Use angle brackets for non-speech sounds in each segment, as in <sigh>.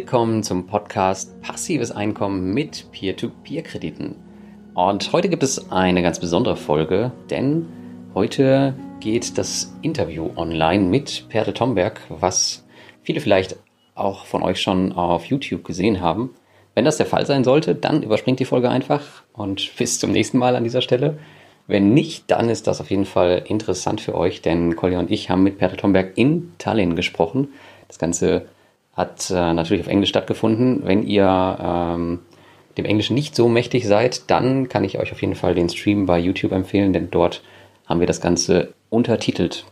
Willkommen zum Podcast Passives Einkommen mit Peer-to-Peer-Krediten. Und heute gibt es eine ganz besondere Folge, denn heute geht das Interview online mit Perde Tomberg, was viele vielleicht auch von euch schon auf YouTube gesehen haben. Wenn das der Fall sein sollte, dann überspringt die Folge einfach und <laughs> bis zum nächsten Mal an dieser Stelle. Wenn nicht, dann ist das auf jeden Fall interessant für euch, denn Kolja und ich haben mit Perde Tomberg in Tallinn gesprochen. Das Ganze hat äh, natürlich auf Englisch stattgefunden. Wenn ihr ähm, dem Englischen nicht so mächtig seid, dann kann ich euch auf jeden Fall den Stream bei YouTube empfehlen, denn dort haben wir das Ganze untertitelt.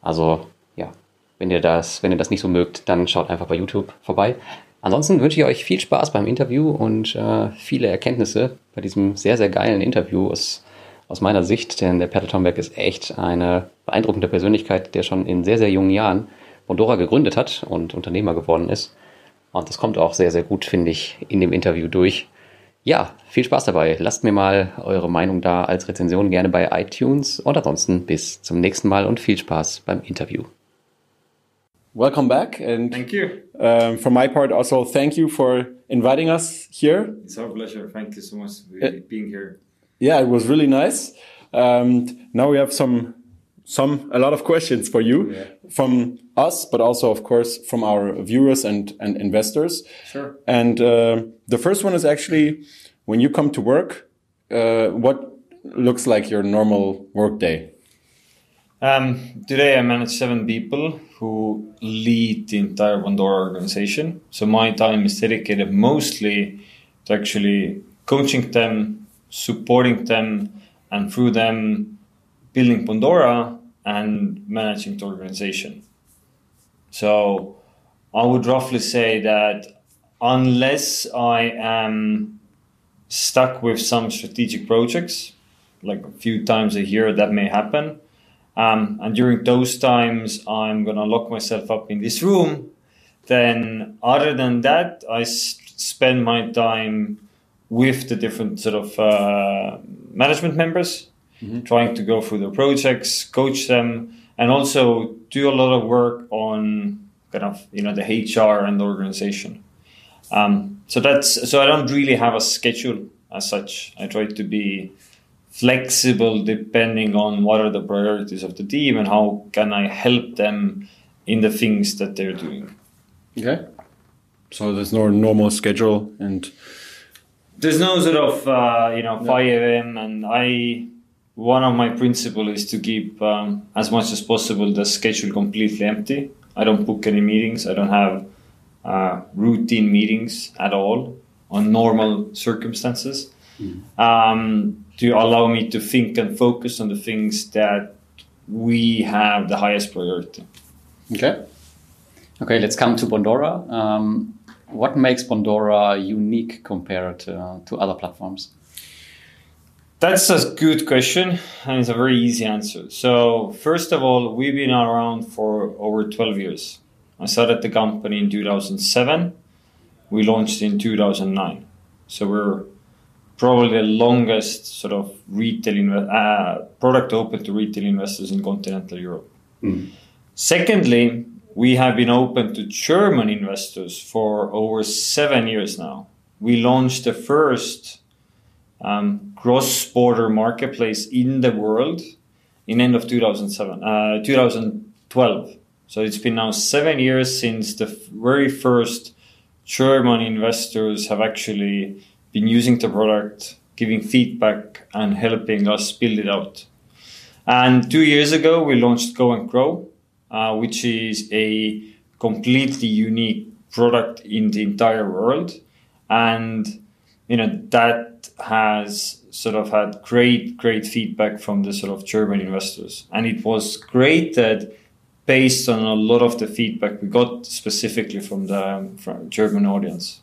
Also ja, wenn ihr das, wenn ihr das nicht so mögt, dann schaut einfach bei YouTube vorbei. Ansonsten wünsche ich euch viel Spaß beim Interview und äh, viele Erkenntnisse bei diesem sehr, sehr geilen Interview aus, aus meiner Sicht, denn der Peter Tomberg ist echt eine beeindruckende Persönlichkeit, der schon in sehr, sehr jungen Jahren Bondora gegründet hat und Unternehmer geworden ist. Und das kommt auch sehr, sehr gut, finde ich, in dem Interview durch. Ja, viel Spaß dabei. Lasst mir mal eure Meinung da als Rezension gerne bei iTunes und ansonsten bis zum nächsten Mal und viel Spaß beim Interview. Welcome back and thank you. Um, from my part, also thank you for inviting us here. It's our pleasure. Thank you so much for uh, being here. Yeah, it was really nice. Um, now we have some some a lot of questions for you yeah. From us, but also of course from our viewers and and investors. Sure. And uh, the first one is actually when you come to work, uh, what looks like your normal work day? Um, today I manage seven people who lead the entire Bondora organization. So my time is dedicated mostly to actually coaching them, supporting them, and through them building Bondora and managing the organization. So I would roughly say that unless I am stuck with some strategic projects, like a few times a year that may happen. Um, and during those times, I'm going to lock myself up in this room. Then, other than that, I s- spend my time with the different sort of uh, management members mm-hmm. trying to go through the projects, coach them, and also do a lot of work on kind of you know the HR and the organization. Um, so that's so I don't really have a schedule as such. I try to be flexible depending on what are the priorities of the team and how can I help them in the things that they're doing. Okay. So there's no normal schedule and there's no sort of uh, you know 5 a.m. and I one of my principles is to keep um, as much as possible the schedule completely empty. I don't book any meetings. I don't have uh, routine meetings at all on normal circumstances mm. um, to allow me to think and focus on the things that we have the highest priority. Okay. Okay, let's come to Bondora. Um, what makes Bondora unique compared to, to other platforms? That's a good question, and it's a very easy answer. So, first of all, we've been around for over 12 years. I started the company in 2007. We launched in 2009. So, we're probably the longest sort of retail uh, product open to retail investors in continental Europe. Mm. Secondly, we have been open to German investors for over seven years now. We launched the first um, cross-border marketplace in the world in end of 2007, uh, 2012. So it's been now seven years since the very first German investors have actually been using the product, giving feedback, and helping us build it out. And two years ago, we launched Go and Grow, uh, which is a completely unique product in the entire world. And you know that has sort of had great great feedback from the sort of German investors, and it was great that based on a lot of the feedback we got specifically from the um, from German audience.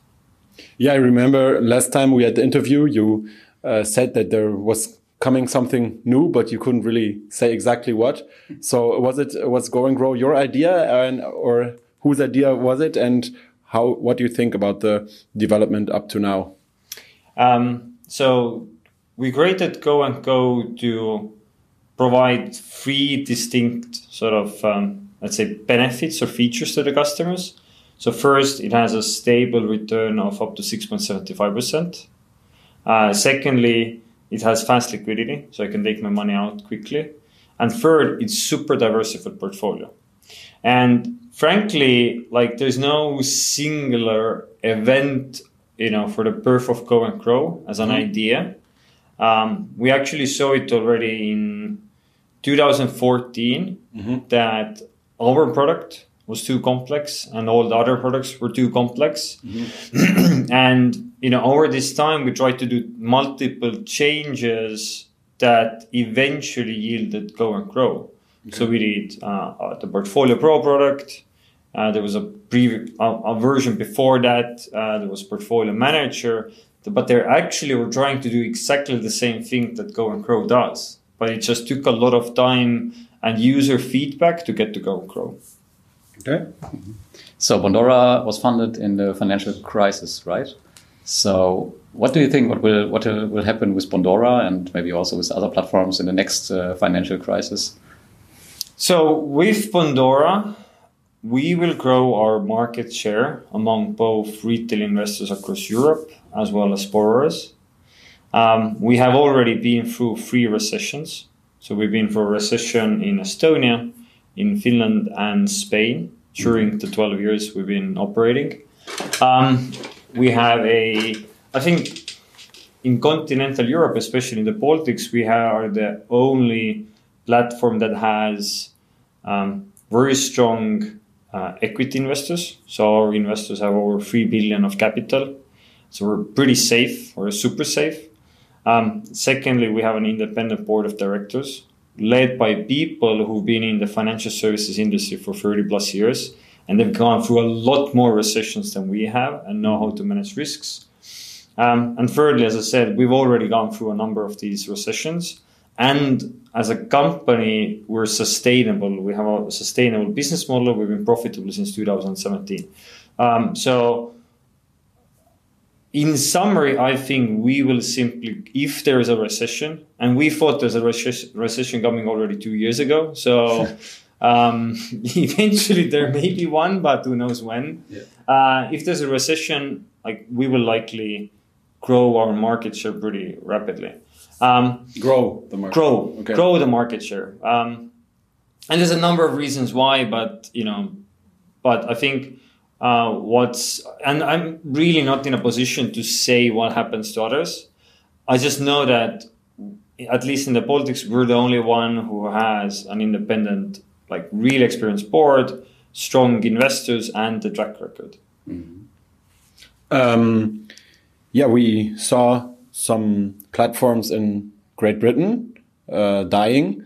Yeah, I remember last time we had the interview, you uh, said that there was coming something new, but you couldn't really say exactly what. So was it was Go and Grow your idea, and or whose idea was it, and how? What do you think about the development up to now? Um, so we created Go and Grow to provide three distinct sort of um, let's say benefits or features to the customers. So first, it has a stable return of up to 6.75%. Uh, secondly, it has fast liquidity, so I can take my money out quickly. And third, it's super diversified portfolio. And frankly, like there's no singular event, you know, for the birth of Go and Grow as an mm-hmm. idea. Um, we actually saw it already in 2014 mm-hmm. that our product was too complex and all the other products were too complex. Mm-hmm. <clears throat> and, you know, over this time, we tried to do multiple changes that eventually yielded Go and Grow. Okay. So we did uh, uh, the Portfolio Pro product. Uh, there was a, pre- a, a, version before that. Uh, there was Portfolio Manager. But they actually were trying to do exactly the same thing that Go and Grow does. But it just took a lot of time and user feedback to get to Go and Grow. Okay. So Bondora was funded in the financial crisis, right? So what do you think? What will what will happen with Bondora and maybe also with other platforms in the next uh, financial crisis? So with Bondora, we will grow our market share among both retail investors across Europe as well as borrowers. Um, we have already been through three recessions. So we've been through a recession in Estonia, in Finland and Spain during the 12 years we've been operating. Um, we have a, I think in continental Europe, especially in the Baltics, we are the only platform that has um, very strong equity investors. So our investors have over 3 billion of capital. So we're pretty safe, we're super safe. Um, secondly, we have an independent board of directors led by people who've been in the financial services industry for 30 plus years and they've gone through a lot more recessions than we have and know how to manage risks. Um, and thirdly, as I said, we've already gone through a number of these recessions. And as a company, we're sustainable. We have a sustainable business model. We've been profitable since 2017. Um, so in summary, I think we will simply, if there is a recession, and we thought there's a recession coming already two years ago. So <laughs> um, <laughs> eventually there may be one, but who knows when. Yeah. Uh, if there's a recession, like we will likely grow our market share pretty rapidly. Um, grow the market. Grow, okay. grow the market share. Um, and there's a number of reasons why, but you know, but I think uh, what's and I'm really not in a position to say what happens to others. I just know that at least in the Baltics, we're the only one who has an independent, like real experienced board, strong investors, and the track record. Mm-hmm. Um, yeah, we saw some platforms in Great Britain uh, dying.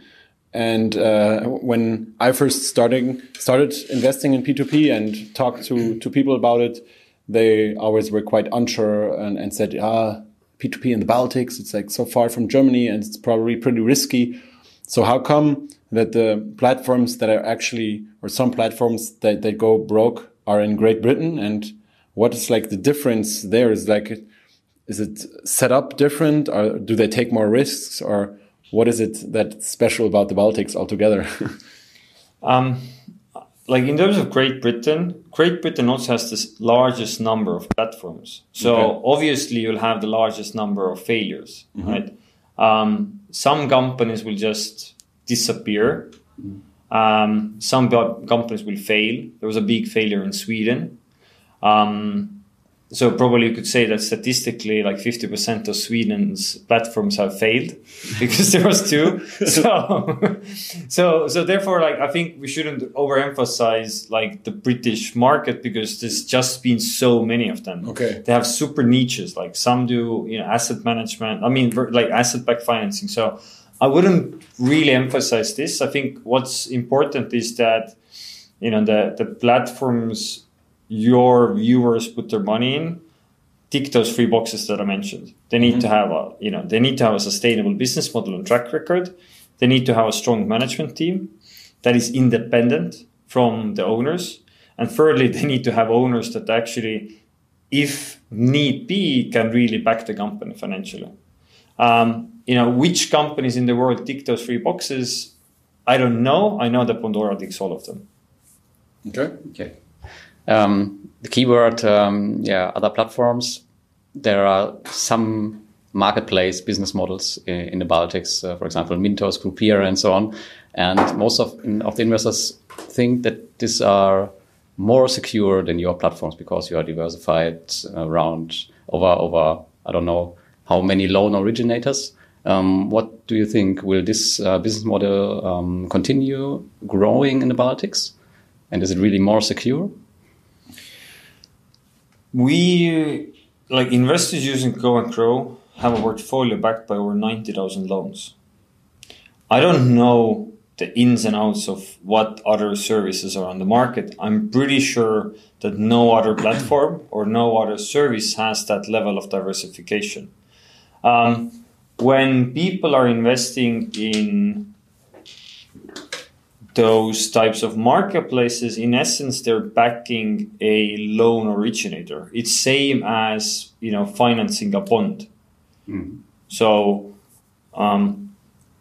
And uh, when I first starting started investing in P2P and talked to, to people about it, they always were quite unsure and, and said, ah, P2P in the Baltics, it's like so far from Germany and it's probably pretty risky. So how come that the platforms that are actually, or some platforms that, that go broke are in Great Britain? And what is like the difference there? Is like, is it set up different or do they take more risks or what is it that's special about the Baltics altogether? <laughs> um, like in terms of Great Britain, Great Britain also has the largest number of platforms. So okay. obviously you'll have the largest number of failures, mm -hmm. right? Um, some companies will just disappear. Um, some companies will fail. There was a big failure in Sweden. Um, so probably you could say that statistically like 50% of sweden's platforms have failed <laughs> because there was two. <laughs> So so so therefore like i think we shouldn't overemphasize like the british market because there's just been so many of them. Okay. They have super niches like some do you know asset management i mean like asset backed financing. So i wouldn't really emphasize this. I think what's important is that you know the the platforms your viewers put their money in, tick those three boxes that I mentioned. They need mm-hmm. to have a, you know, they need to have a sustainable business model and track record. They need to have a strong management team that is independent from the owners. And thirdly, <laughs> they need to have owners that actually, if need be, can really back the company financially. Um, you know, which companies in the world tick those three boxes? I don't know. I know that Bondora ticks all of them. Okay. Okay. Um, the keyword, um, yeah, other platforms. There are some marketplace business models in, in the Baltics, uh, for example, Mintos, Grupeer, and so on. And most of, of the investors think that these are more secure than your platforms because you are diversified around over over I don't know how many loan originators. Um, what do you think? Will this uh, business model um, continue growing in the Baltics? And is it really more secure? We, like investors using Go and Grow, have a portfolio backed by over 90,000 loans. I don't know the ins and outs of what other services are on the market. I'm pretty sure that no other platform or no other service has that level of diversification. Um, when people are investing in those types of marketplaces, in essence, they're backing a loan originator. It's same as you know financing a bond. Mm. So, um,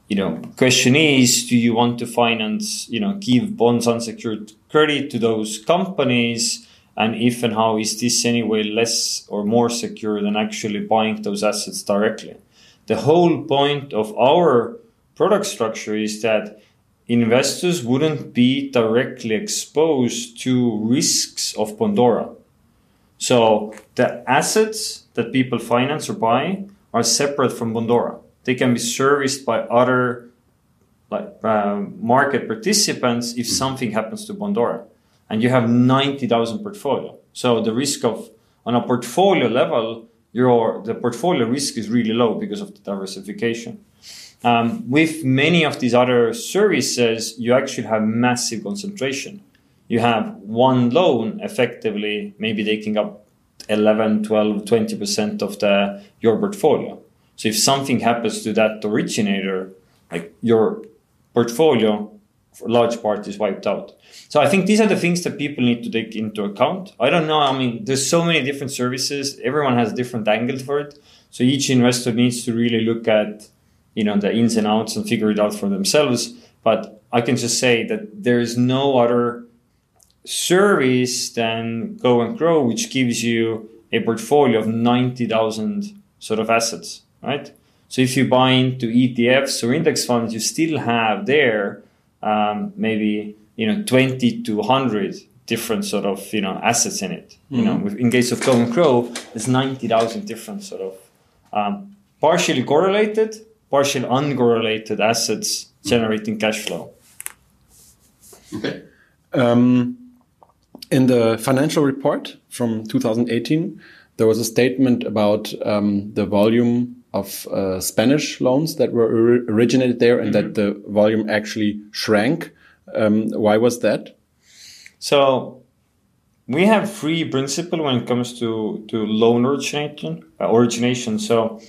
you know, question is, do you want to finance, you know, give bonds unsecured credit to those companies? And if and how is this anyway less or more secure than actually buying those assets directly? The whole point of our product structure is that investors wouldn't be directly exposed to risks of Bondora. So the assets that people finance or buy are separate from Bondora. They can be serviced by other like uh, market participants if mm-hmm. something happens to Bondora. And you have 90,000 portfolio. So the risk of on a portfolio level, your the portfolio risk is really low because of the diversification. Um, with many of these other services, you actually have massive concentration. You have one loan effectively, maybe taking up 11, 12, 20% of the your portfolio. So if something happens to that originator, like your portfolio large part is wiped out. So I think these are the things that people need to take into account. I don't know. I mean, there's so many different services. Everyone has different angles for it. So each investor needs to really look at, you know, the ins and outs and figure it out for themselves. But I can just say that there is no other service than Go and Grow, which gives you a portfolio of 90,000 sort of assets, right? So if you buy into ETFs or index funds, you still have there um, maybe you know 20 to 100 different sort of you know assets in it. Mm-hmm. You know, mm-hmm. in case of Go and Grow, there's 90,000 different sort of um, partially correlated, partially uncorrelated assets generating cash flow. Okay. Um, in the financial report from 2018, there was a statement about um, the volume of uh, Spanish loans that were originated there and mm -hmm. that the volume actually shrank. Um, why was that? So we have free principle when it comes to, to loan origination, uh, origination. So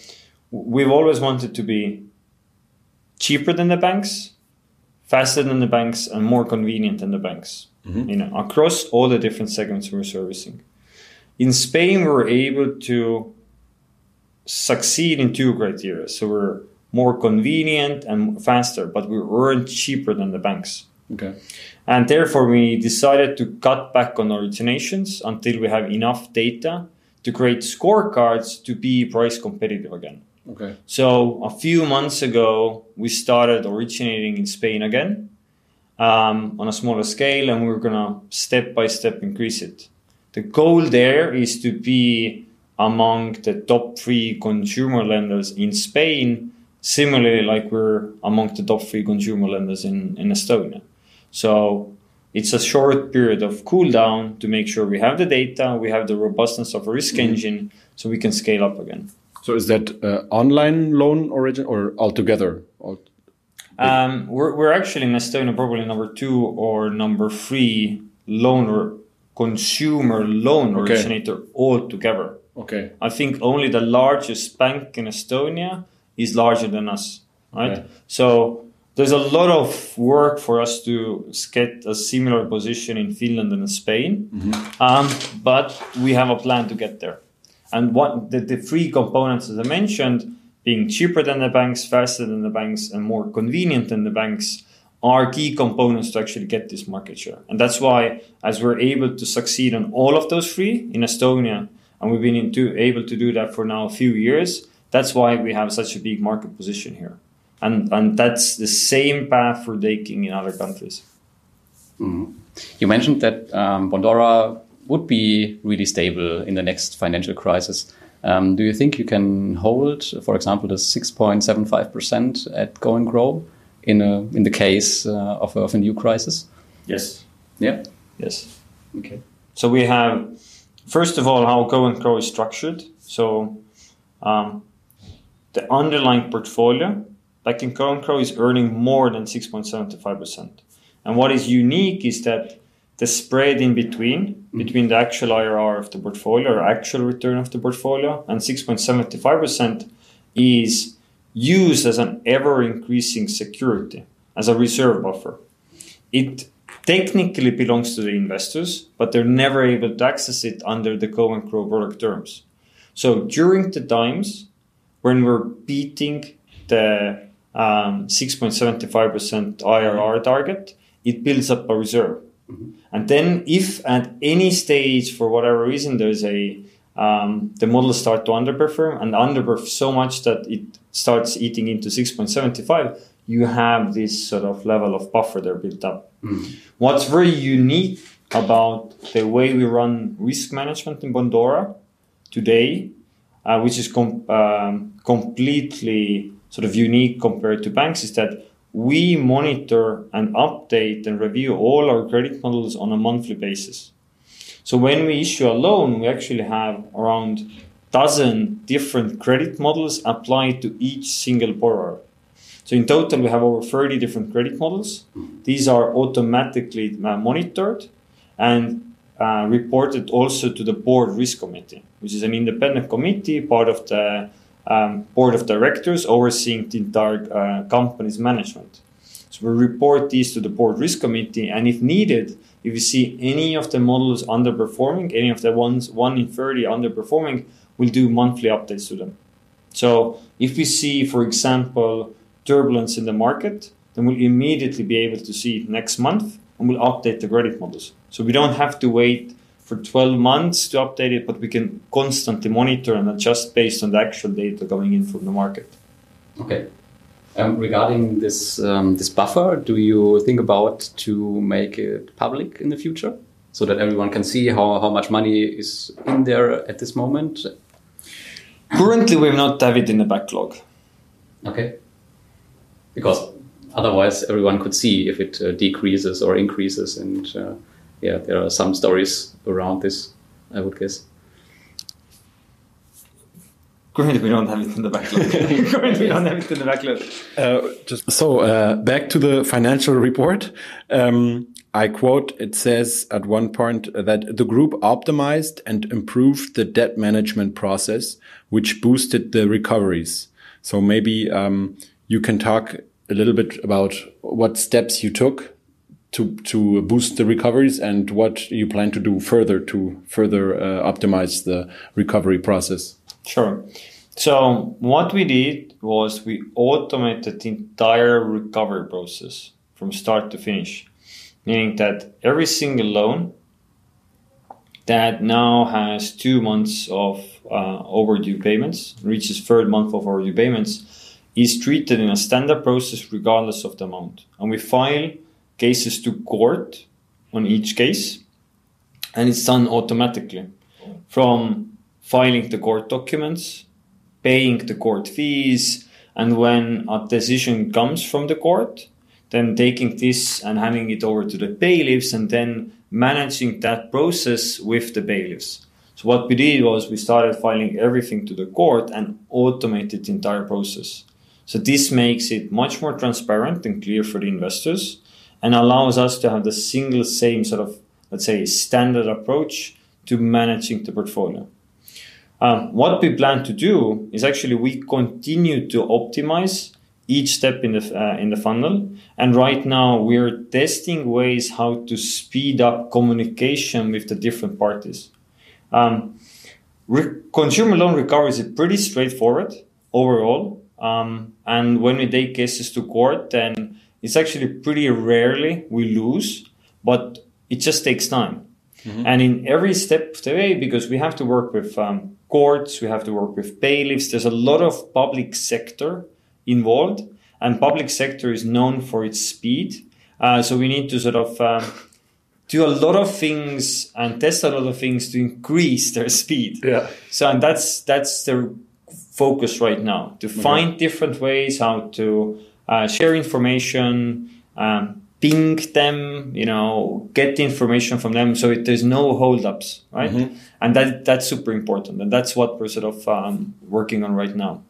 we've always wanted to be cheaper than the banks, faster than the banks, and more convenient than the banks. Mm -hmm. You know, across all the different segments we're servicing. In Spain, we're able to succeed in two criteria. So we're more convenient and faster, but we weren't cheaper than the banks. Okay. And therefore, we decided to cut back on originations until we have enough data to create scorecards to be price competitive again. Okay. So a few months ago, we started originating in Spain again um, on a smaller scale, and we're gonna step by step increase it. The goal there is to be among the top three consumer lenders in Spain, similarly like we're among the top three consumer lenders in, in Estonia. So it's a short period of cool down to make sure we have the data, we have the robustness of a risk mm-hmm. engine, so we can scale up again. So is that uh, online loan origin or altogether? Um, we're, we're actually in Estonia probably number two or number three loan or consumer loan okay. originator altogether. Okay. I think only the largest bank in Estonia is larger than us, right? Okay. So there's a lot of work for us to get a similar position in Finland and Spain, mm-hmm. um, but we have a plan to get there. And what the, the three components, as I mentioned, being cheaper than the banks, faster than the banks, and more convenient than the banks, are key components to actually get this market share. And that's why, as we're able to succeed on all of those three in Estonia, and we've been into, able to do that for now a few years, that's why we have such a big market position here. And, and that's the same path we're taking in other countries. Mm. You mentioned that um, Bondora would be really stable in the next financial crisis. Um, do you think you can hold, for example, the 6.75% at Go and Grow in a in the case uh, of, a, of a new crisis? Yes. Yeah. Yes. Okay. So we have, first of all, how Go and Grow is structured. So um, the underlying portfolio, like in Go and Grow, is earning more than 6.75%. And what is unique is that the spread in between, mm. between the actual IRR of the portfolio or actual return of the portfolio and 6.75% is used as an ever increasing security, as a reserve buffer. It technically belongs to the investors, but they're never able to access it under the and Grow product terms. So during the times when we're beating the um, 6.75% IRR target, it builds up a reserve. Mm-hmm. And then, if at any stage, for whatever reason, there's a um, the models start to underperform and underperform so much that it starts eating into 6.75, you have this sort of level of buffer there built up. Mm. What's very unique about the way we run risk management in Bondora today, uh, which is com- um, completely sort of unique compared to banks, is that we monitor and update and review all our credit models on a monthly basis. So when we issue a loan, we actually have around dozen different credit models applied to each single borrower. So in total, we have over 30 different credit models. These are automatically uh, monitored and uh, reported also to the board risk committee, which is an independent committee, part of the um, board of directors overseeing the entire uh, company's management. So we report these to the board risk committee, and if needed, if you see any of the models underperforming, any of the ones one in 30 underperforming, we'll do monthly updates to them. So if we see, for example, turbulence in the market, then we'll immediately be able to see it next month and we'll update the credit models. So we don't have to wait for 12 months to update it, but we can constantly monitor and adjust based on the actual data coming in from the market. Okay. Um, regarding this um, this buffer, do you think about to make it public in the future so that everyone can see how, how much money is in there at this moment? Currently, we have not have it in the backlog. Okay. Because otherwise, everyone could see if it uh, decreases or increases and. Uh, yeah, there are some stories around this, I would guess. Currently, we don't have it in the backlog. <laughs> Currently, we don't have it in the backlog. Uh, just so uh, back to the financial report. Um, I quote: It says at one point that the group optimized and improved the debt management process, which boosted the recoveries. So maybe um, you can talk a little bit about what steps you took to to boost the recoveries and what you plan to do further to further uh, optimize the recovery process. Sure. So what we did was we automated the entire recovery process from start to finish, meaning that every single loan that now has two months of uh, overdue payments, reaches third month of overdue payments, is treated in a standard process regardless of the amount. And we file cases to court on each case, and it's done automatically from filing the court documents, paying the court fees, and when a decision comes from the court, then taking this and handing it over to the bailiffs and then managing that process with the bailiffs. So what we did was we started filing everything to the court and automated the entire process. So this makes it much more transparent and clear for the investors and allows us to have the single same sort of, let's say, standard approach to managing the portfolio. Um, what we plan to do is actually we continue to optimize each step in the uh, in the funnel, and right now we're testing ways how to speed up communication with the different parties. Um, re- consumer loan recovery is pretty straightforward overall, um, and when we take cases to court, then it's actually pretty rarely we lose, but it just takes time. And in every step of the way, because we have to work with um, courts, we have to work with bailiffs, there's a lot of public sector involved, and public sector is known for its speed. Uh, so we need to sort of um, do a lot of things and test a lot of things to increase their speed. Yeah. So and that's that's the focus right now to find different ways how to uh, share information, um, ping them, you know, get the information from them, so it, there's no holdups, right? And that that's super important, and that's what we're sort of um, working on right now.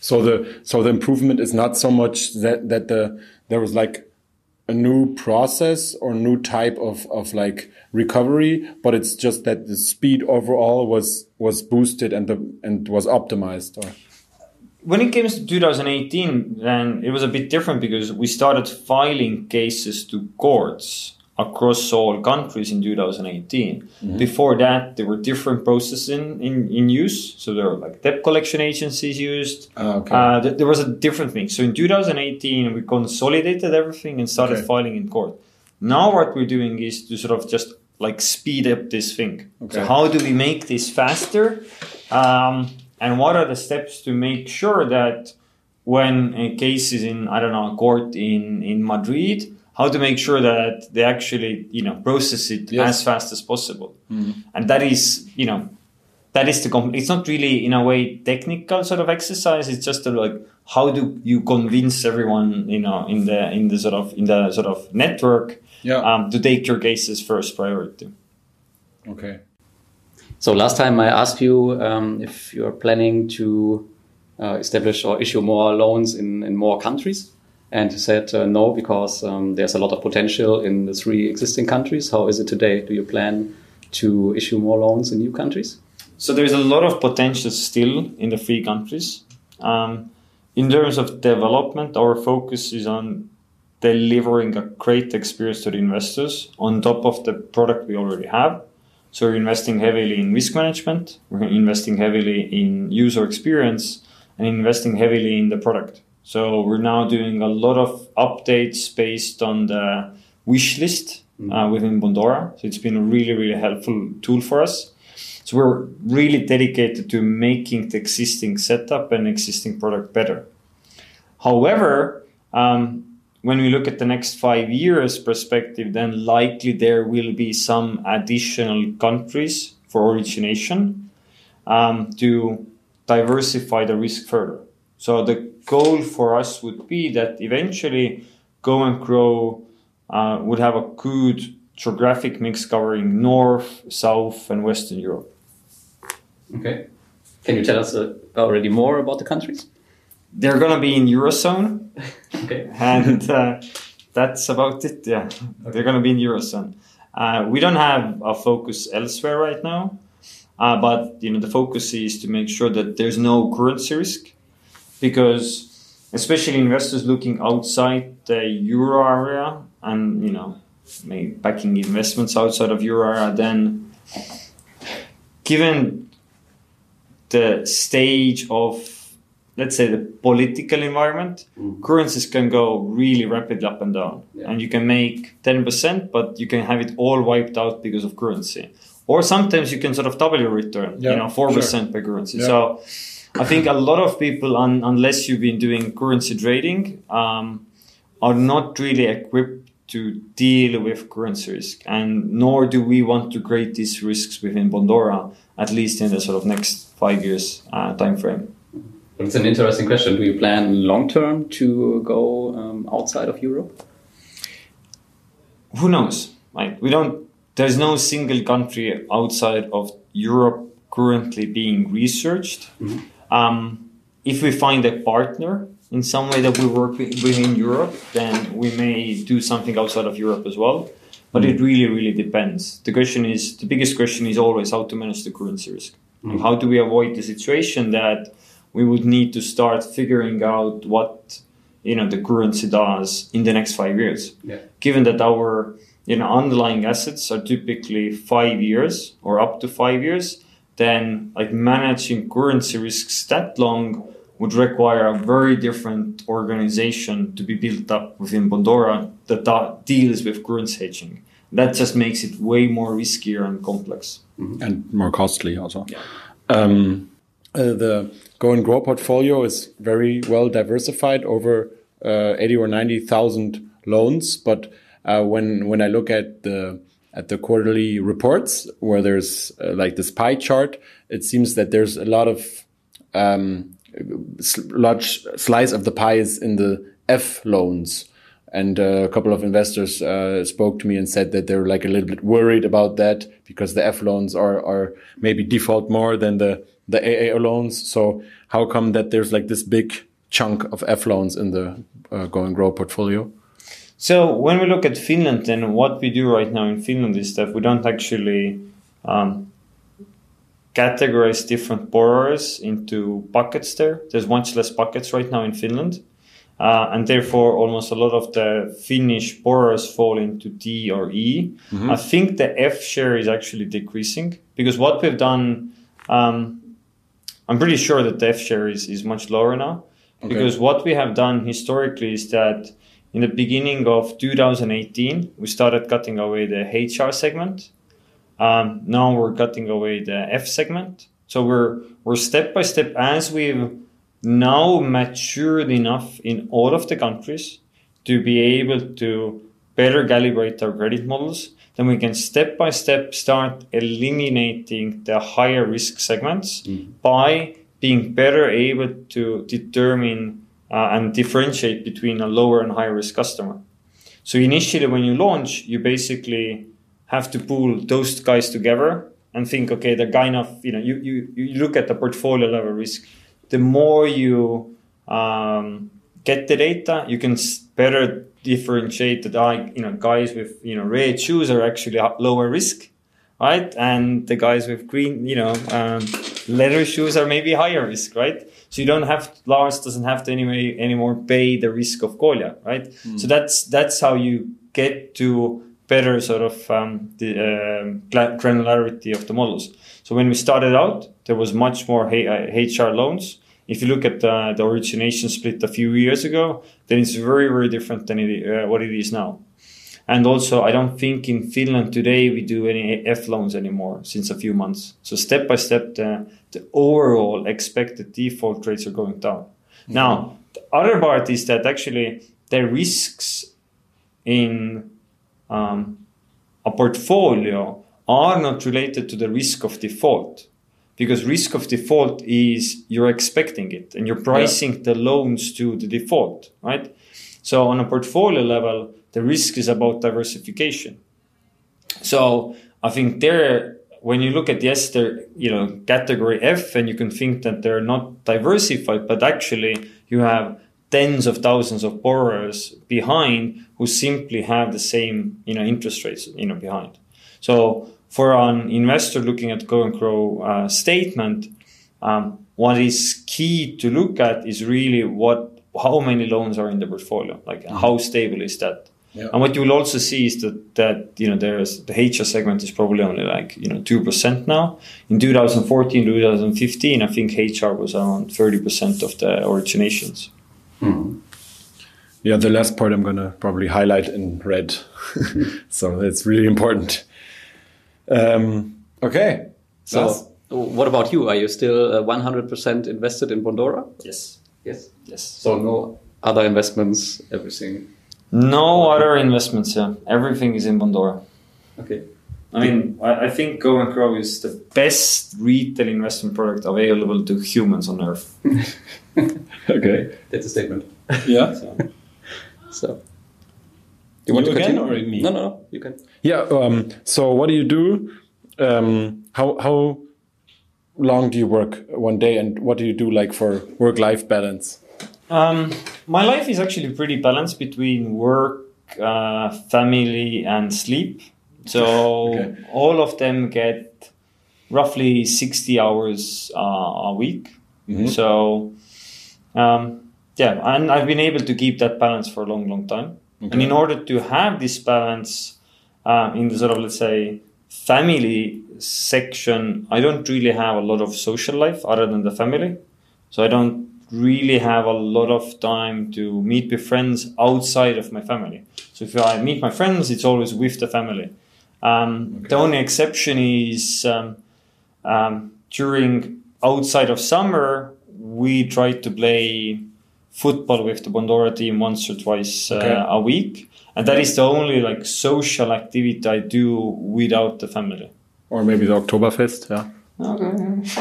So the so the improvement is not so much that that the there was like a new process or new type of of like recovery, but it's just that the speed overall was was boosted and the and was optimized. Or when it comes to 2018, then it was a bit different because we started filing cases to courts across all countries in 2018. Before that, there were different processes in, in, in use. So there were like debt collection agencies used. Ah, okay. Uh, th- there was a different thing. So in 2018, we consolidated everything and started Okay. filing in court. Now what we're doing is to sort of just like speed up this thing. Okay. So how do we make this faster? Um, and what are the steps to make sure that when a case is in, I don't know, a court in, in Madrid, how to make sure that they actually, you know, process it Yes. as fast as possible. And that is, you know, that is the, com- it's not really in a way technical sort of exercise. It's just a, like, how do you convince everyone, you know, in the, in the sort of, in the sort of network, Yeah. um, to take your cases first priority. okay. So last time I asked you um, if you are planning to uh, establish or issue more loans in, in more countries. And he said uh, no, because um, there's a lot of potential in the three existing countries. How is it today? Do you plan to issue more loans in new countries? So there's a lot of potential still in the three countries. Um, in terms of development, our focus is on delivering a great experience to the investors on top of the product we already have. So we're investing heavily in risk management, we're investing heavily in user experience, and investing heavily in the product. So we're now doing a lot of updates based on the wish list uh, within Bondora. So it's been a really, really helpful tool for us. So we're really dedicated to making the existing setup and existing product better. However, um, when we look at the next five years perspective, then likely there will be some additional countries for origination um, to diversify the risk further. So the goal for us would be that eventually Go and Grow uh, would have a good geographic mix covering North, South, and Western Europe. Okay. Can you tell us uh, already more about the countries? They're gonna be in Eurozone, <laughs> Okay. and uh, that's about it. Yeah, they're gonna be in Eurozone. Uh, we don't have a focus elsewhere right now, uh, but you know the focus is to make sure that there's no currency risk, because especially investors looking outside the euro area and you know maybe backing investments outside of euro area, then given the stage of let's say the political environment mm. currencies can go really rapidly up and down. Yeah. and you can make 10% but you can have it all wiped out because of currency. Or sometimes you can sort of double your return Yeah, you know 4% by currency. Yeah. so i think a lot of people un, unless you've been doing currency trading um, are not really equipped to deal with currency risk and nor do we want to create these risks within bondora at least in the sort of next five years uh, time frame it's an interesting question. Do you plan long term to go um, outside of Europe? who knows? Like we don't. There's no single country outside of Europe currently being researched. Um, if we find a partner in some way that we work with within Europe, then we may do something outside of Europe as well. But it really, really depends. The question is the biggest question is always how to manage the currency risk. Like, how do we avoid the situation that we would need to start figuring out what you know the currency does in the next five years? Yeah. given that our you know underlying assets are typically five years or up to five years, then like managing currency risks that long would require a very different organization to be built up within Bondora that deals with currency hedging. That just makes it way more riskier and complex. and more costly also. Um, uh, the Go and Grow portfolio is very well diversified over uh, eighty or ninety thousand loans. But uh, when when I look at the at the quarterly reports where there's uh, like this pie chart, it seems that there's a lot of um, large slice of the pie is in the F loans. And uh, a couple of investors uh, spoke to me and said that they're like a little bit worried about that because the F loans are, are maybe default more than the, the AA loans. So how come that there's like this big chunk of F loans in the uh, Go and Grow portfolio? So when we look at Finland, then what we do right now in Finland is that we don't actually um, categorize different borrowers into buckets. There, there's much less buckets right now in Finland, uh, and therefore almost a lot of the Finnish borrowers fall into D or E. I think the F share is actually decreasing because what we've done. Um, I'm pretty sure that the F share is, is much lower now because what we have done historically is that in the beginning of 2018 we started cutting away the HR segment. Um, now we're cutting away the F segment. So we're we're step by step as we've now matured enough in all of the countries to be able to better calibrate our credit models. Then we can step by step start eliminating the higher risk segments by being better able to determine uh, and differentiate between a lower and higher risk customer. So initially, when you launch, you basically have to pull those guys together and think, okay, the kind of you know you you, you look at the portfolio level risk. The more you um, get the data, you can better differentiate that you know guys with you know red shoes are actually lower risk, right? And the guys with green you know um, leather shoes are maybe higher risk, right? So you don't have Lars doesn't have to anyway anymore pay the risk of Kolja, right? So that's that's how you get to better sort of um, the gla- granularity of the models. So when we started out, there was much more H- uh, HR loans. If you look at the, the origination split a few years ago, then it's very very different than it, uh, what it is now. And also, I don't think in Finland today we do any F loans anymore since a few months. So step by step, the, the overall expected default rates are going down. Now, the other part is that actually the risks in um, a portfolio are not related to the risk of default because risk of default is you're expecting it and you're pricing the loans to the default, right? So on a portfolio level, the risk is about diversification. So I think there, when you look at yes, they're you know category F, and you can think that they're not diversified, but actually you have tens of thousands of borrowers behind who simply have the same you know interest rates you know behind. So for an investor looking at Go and Grow uh, statement, um, what is key to look at is really what how many loans are in the portfolio, like how stable is that. Yeah. And what you will also see is that that you know there's the HR segment is probably only like you know two percent now. In 2014, 2015, I think HR was around 30 percent of the originations. Yeah, the last part I'm gonna probably highlight in red, <laughs> so it's really important. Um, okay, So, Lars? what about you? Are you still uh, 100% invested in Bondora? Yes. Yes. Yes. So, no other investments, everything. No other investments. Yeah, everything is in Bondora. Okay. I mean, I, I think Go and Grow is the best retail investment product available to humans on earth. <laughs> okay, That's a statement. <laughs> yeah, So, You again or me? No, no, no. You can. yeah. Um, so what do you do? Um, how how long do you work one day, and what do you do like for work life balance? Um, my life is actually pretty balanced between work, uh, family, and sleep. So Okay. all of them get roughly 60 hours uh, a week. So, um, yeah, and I've been able to keep that balance for a long, long time. And in order to have this balance uh, in the sort of, let's say, family section, I don't really have a lot of social life other than the family. So I don't really have a lot of time to meet with friends outside of my family. So if I meet my friends, it's always with the family. Um, okay. The only exception is um, um, during outside of summer, we try to play football with the Bondora team once or twice uh, a week, and that is the only like social activity I do without the family. Or maybe the Oktoberfest, yeah. Okay.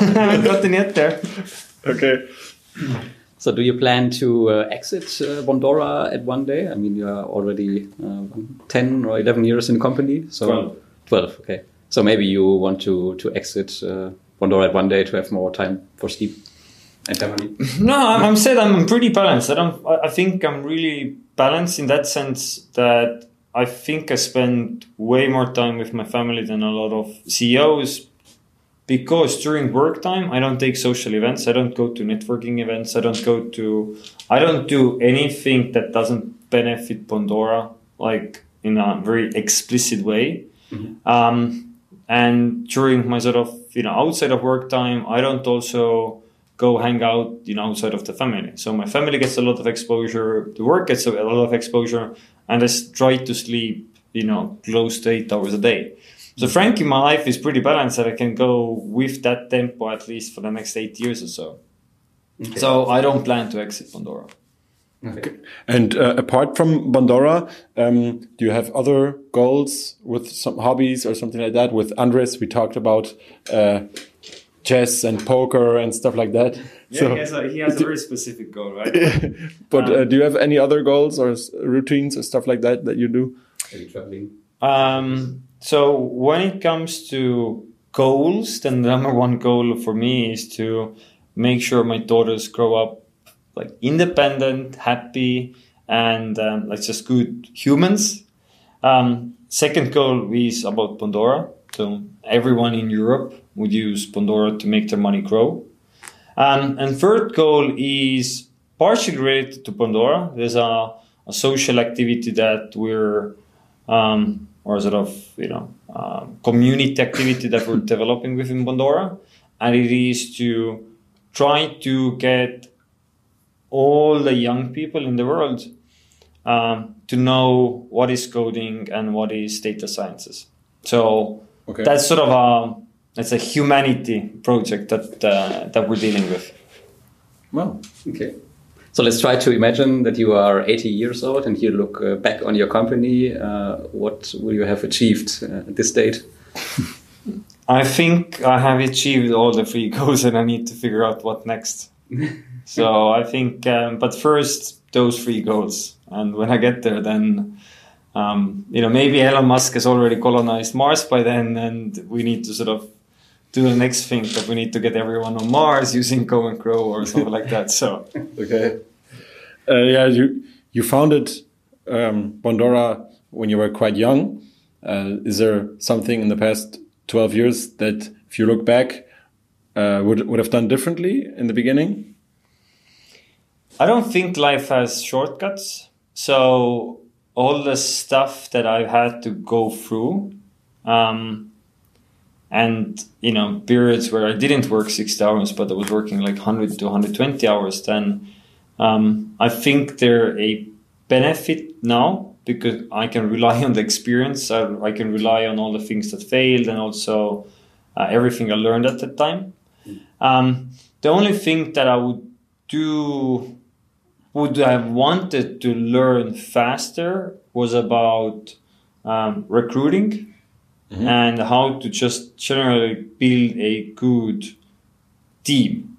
I haven't gotten yet there. okay. <clears throat> So, do you plan to uh, exit uh, Bondora at one day? I mean, you are already uh, 10 or 11 years in the company. So 12. 12, okay. So, maybe you want to, to exit uh, Bondora at one day to have more time for sleep and family? <laughs> No, I'm, I'm said I'm pretty balanced. I don't. I think I'm really balanced in that sense that I think I spend way more time with my family than a lot of CEOs because during work time I don't take social events. I don't go to networking events. I don't go to. I don't do anything that doesn't benefit Bondora like in a very explicit way. Mm-hmm. Um, and during my sort of you know outside of work time, I don't also go hang out you know outside of the family. So my family gets a lot of exposure. The work gets a lot of exposure, and I try to sleep you know close to eight hours a day. So frankly, my life is pretty balanced that I can go with that tempo at least for the next eight years or so. Okay. So I don't plan to exit Bondora. Okay. And uh, apart from Bondora, um, do you have other goals with some hobbies or something like that? With Andres, we talked about uh, chess and poker and stuff like that. Yeah, so, he, has a, he has a very specific goal, right? <laughs> but um, uh, do you have any other goals or routines or stuff like that that you do? Are you traveling? Um, so when it comes to goals, then the number one goal for me is to make sure my daughters grow up like independent, happy, and um, like just good humans. Um, second goal is about Bondora. So everyone in Europe would use Bondora to make their money grow. Um, and third goal is partially related to Bondora. There's a, a social activity that we're um, or sort of you know um, community activity that we're <laughs> developing within Bondora, and it is to try to get all the young people in the world um, to know what is coding and what is data sciences. So okay. that's sort of a it's a humanity project that uh, that we're dealing with. Well, okay. So let's try to imagine that you are 80 years old and you look uh, back on your company. Uh, what will you have achieved uh, at this date? <laughs> I think I have achieved all the three <laughs> goals and I need to figure out what next. <laughs> so I think, um, but first, those three goals. And when I get there, then, um, you know, maybe Elon Musk has already colonized Mars by then and we need to sort of do the next thing that we need to get everyone on Mars using Go and Grow or something like that. So <laughs> okay, uh, yeah, you you founded um, Bondora when you were quite young. Uh, is there something in the past twelve years that, if you look back, uh, would would have done differently in the beginning? I don't think life has shortcuts. So all the stuff that I've had to go through. Um, and you know periods where I didn't work 60 hours but I was working like 100 to 120 hours then um, I think they're a benefit now because I can rely <laughs> on the experience. I, I can rely on all the things that failed and also uh, everything I learned at that time. Um, the only thing that I would do would have wanted to learn faster was about um, recruiting mm-hmm. and how to just generally build a good team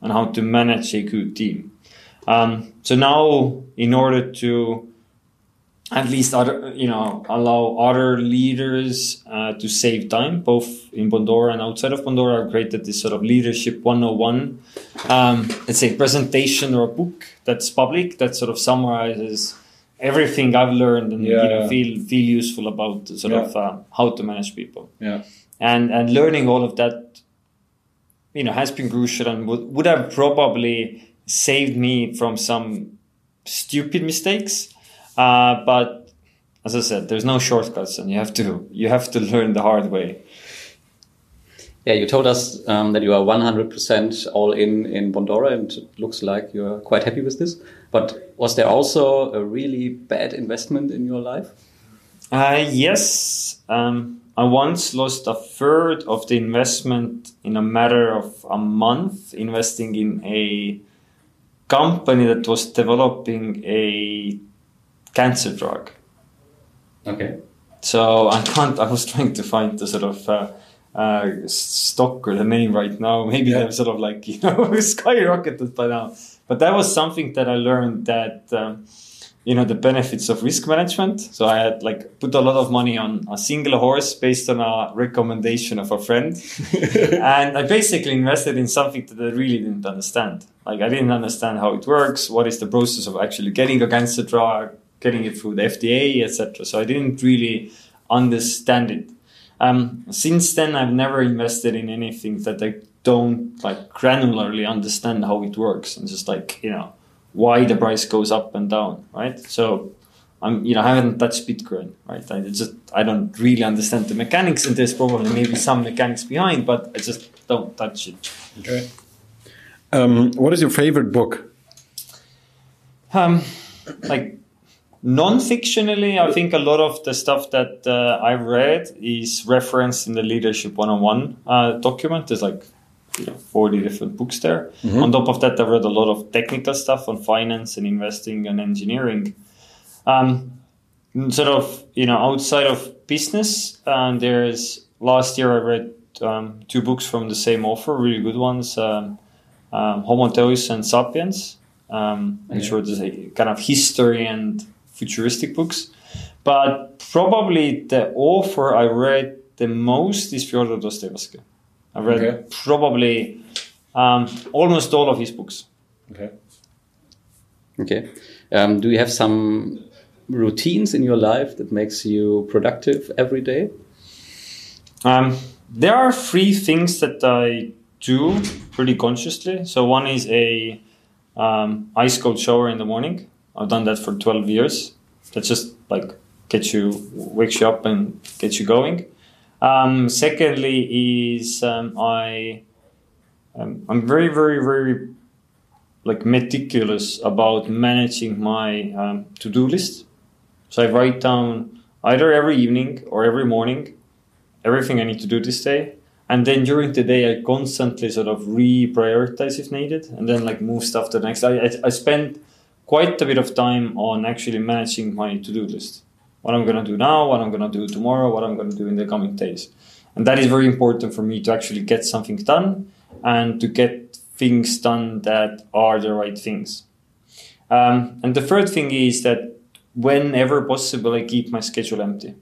and how to manage a good team. Um, so now, in order to at least other, you know, allow other leaders uh, to save time, both in Bondora and outside of Bondora, I've created this sort of leadership 101, um, say presentation or a book that's public that sort of summarizes everything I've learned and yeah, you know, yeah. feel feel useful about sort yeah. of uh, how to manage people. Yeah. And and learning all of that, you know, has been crucial and would, would have probably saved me from some stupid mistakes. Uh, but as I said, there's no shortcuts, and you have to you have to learn the hard way. Yeah, you told us um, that you are 100% all in in Bondora, and it looks like you're quite happy with this. But was there also a really bad investment in your life? Uh, yes. Um, I once lost a third of the investment in a matter of a month, investing in a company that was developing a cancer drug. Okay. So I can't. I was trying to find the sort of uh, uh, stock or the name right now. <laughs> Maybe Yeah. they've sort of like <laughs> you know skyrocketed by now. But that was something that I learned that um, you know the benefits of risk management. So I had like put a lot of money on a single horse based on a recommendation of a friend, <laughs> and I basically invested in something that I really didn't understand. Like I didn't understand how it works. What is the process of actually getting a cancer drug, getting it through the FDA, etc. So I didn't really understand it. Um, since then, I've never invested in anything that I don't like granularly understand how it works and just like you know why the price goes up and down, right? So I'm you know I haven't touched Bitcoin, right? I just I don't really understand the mechanics, and there's probably maybe some mechanics behind, but I just don't touch it. Okay. Um, what is your favorite book? Um, like non-fictionally, I think a lot of the stuff that uh, I've read is referenced in the Leadership 101 uh, document. There's like you know, 40 different books there. On top of that, I've read a lot of technical stuff on finance and investing and engineering. Um, sort of, you know, outside of business, um, there's last year I read um, two books from the same author, really good ones. Um, um, Homo Deus and Sapiens, um, which were just kind of history and futuristic books. But probably the author I read the most is Fyodor Dostoevsky. I read Okay. probably um, almost all of his books. Okay. Okay. Um, do you have some routines in your life that makes you productive every day? Um, there are three things that I do pretty consciously. So one is a um, ice cold shower in the morning. I've done that for 12 years. That just like gets you, wakes you up and gets you going. Um, secondly is um, I, um, I'm very, very, very like meticulous about managing my um, to-do list. So I write down either every evening or every morning everything I need to do this day. And then during the day, I constantly sort of reprioritize if needed, and then like move stuff to the next. I, I, I spend quite a bit of time on actually managing my to-do list. What I'm gonna do now, what I'm gonna do tomorrow, what I'm gonna do in the coming days, and that is very important for me to actually get something done and to get things done that are the right things. Um, and the third thing is that whenever possible, I keep my schedule empty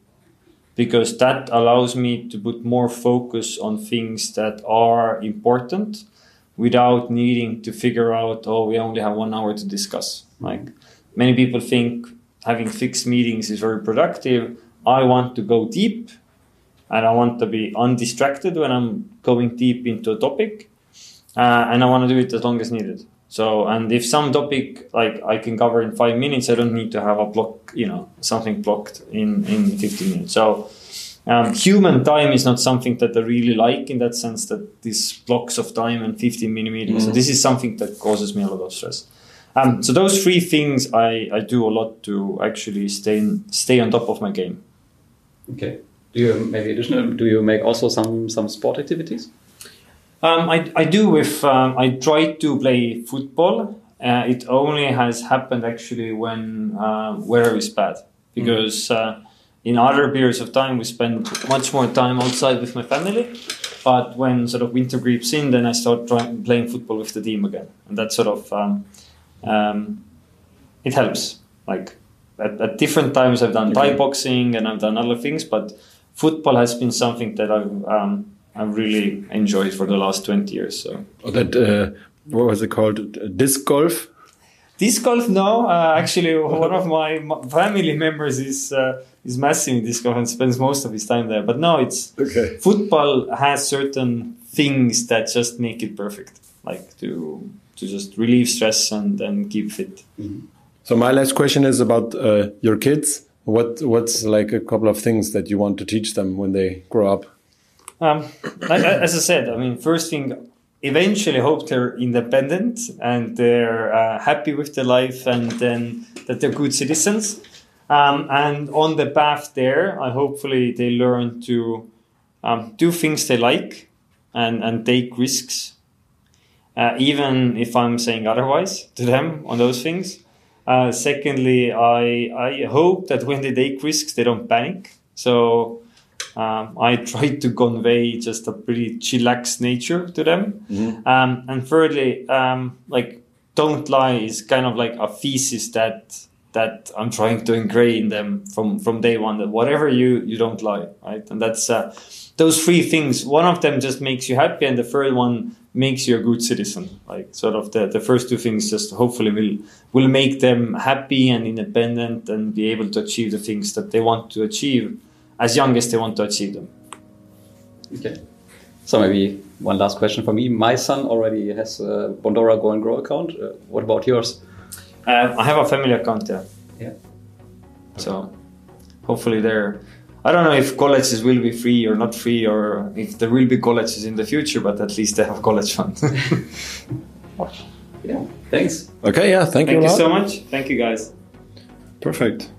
because that allows me to put more focus on things that are important without needing to figure out oh we only have one hour to discuss like many people think having fixed meetings is very productive i want to go deep and i want to be undistracted when i'm going deep into a topic uh, and i want to do it as long as needed so and if some topic like i can cover in five minutes i don't need to have a block you know something blocked in in 15 minutes so um, human time is not something that I really like in that sense that these blocks of time and 15 minute meetings. So this is something that causes me a lot of stress. Um, so those three things I, I do a lot to actually stay in, stay on top of my game. Okay. Do you maybe additional? Do you make also some some sport activities? Um, I, I do with um, I try to play football. Uh, it only has happened actually when uh, weather is bad because uh, in other periods of time we spend much more time outside with my family. But when sort of winter creeps in, then I start trying, playing football with the team again, and that sort of um, um, it helps. Like at, at different times, I've done Thai boxing and I've done other things, but football has been something that I've um, I've really enjoyed for the last twenty years. So Or that uh, what was it called? Disc golf. disc golf, no. Uh, actually, <laughs> one of my family members is uh, is massive in disc golf and spends most of his time there. But no, it's Okay. football has certain things that just make it perfect, like to to just relieve stress and and keep fit. So my last question is about uh, your kids. What what's like a couple of things that you want to teach them when they grow up? Um, like, as I said, I mean, first thing, eventually hope they're independent and they're uh, happy with their life and then that they're good citizens. Um, and on the path there, I hopefully they learn to um, do things they like and, and take risks, uh, even if I'm saying otherwise to them on those things. Uh, secondly, I, I hope that when they take risks, they don't panic. So um, I <laughs> try to convey just a pretty chillax nature to them. Mm-hmm. Um, and thirdly, um, like don't lie is kind of like a thesis that that I'm trying to ingrain them from from day one. That whatever you you don't lie, right? And that's uh, those three things. One of them just makes you happy, and the third one makes you a good citizen. Like sort of the, the first two things just hopefully will will make them happy and independent and be able to achieve the things that they want to achieve as young as they want to achieve them. Okay. So maybe one last question for me. My son already has a Bondora Go and Grow account. Uh, what about yours? Uh, I have a family account, yeah. Yeah. So hopefully there. I don't know if colleges will be free or not free, or if there will be colleges in the future, but at least they have college fund. <laughs> yeah. Thanks. Okay. Yeah. Thank, thank you. Thank you so much. Thank you, guys. Perfect.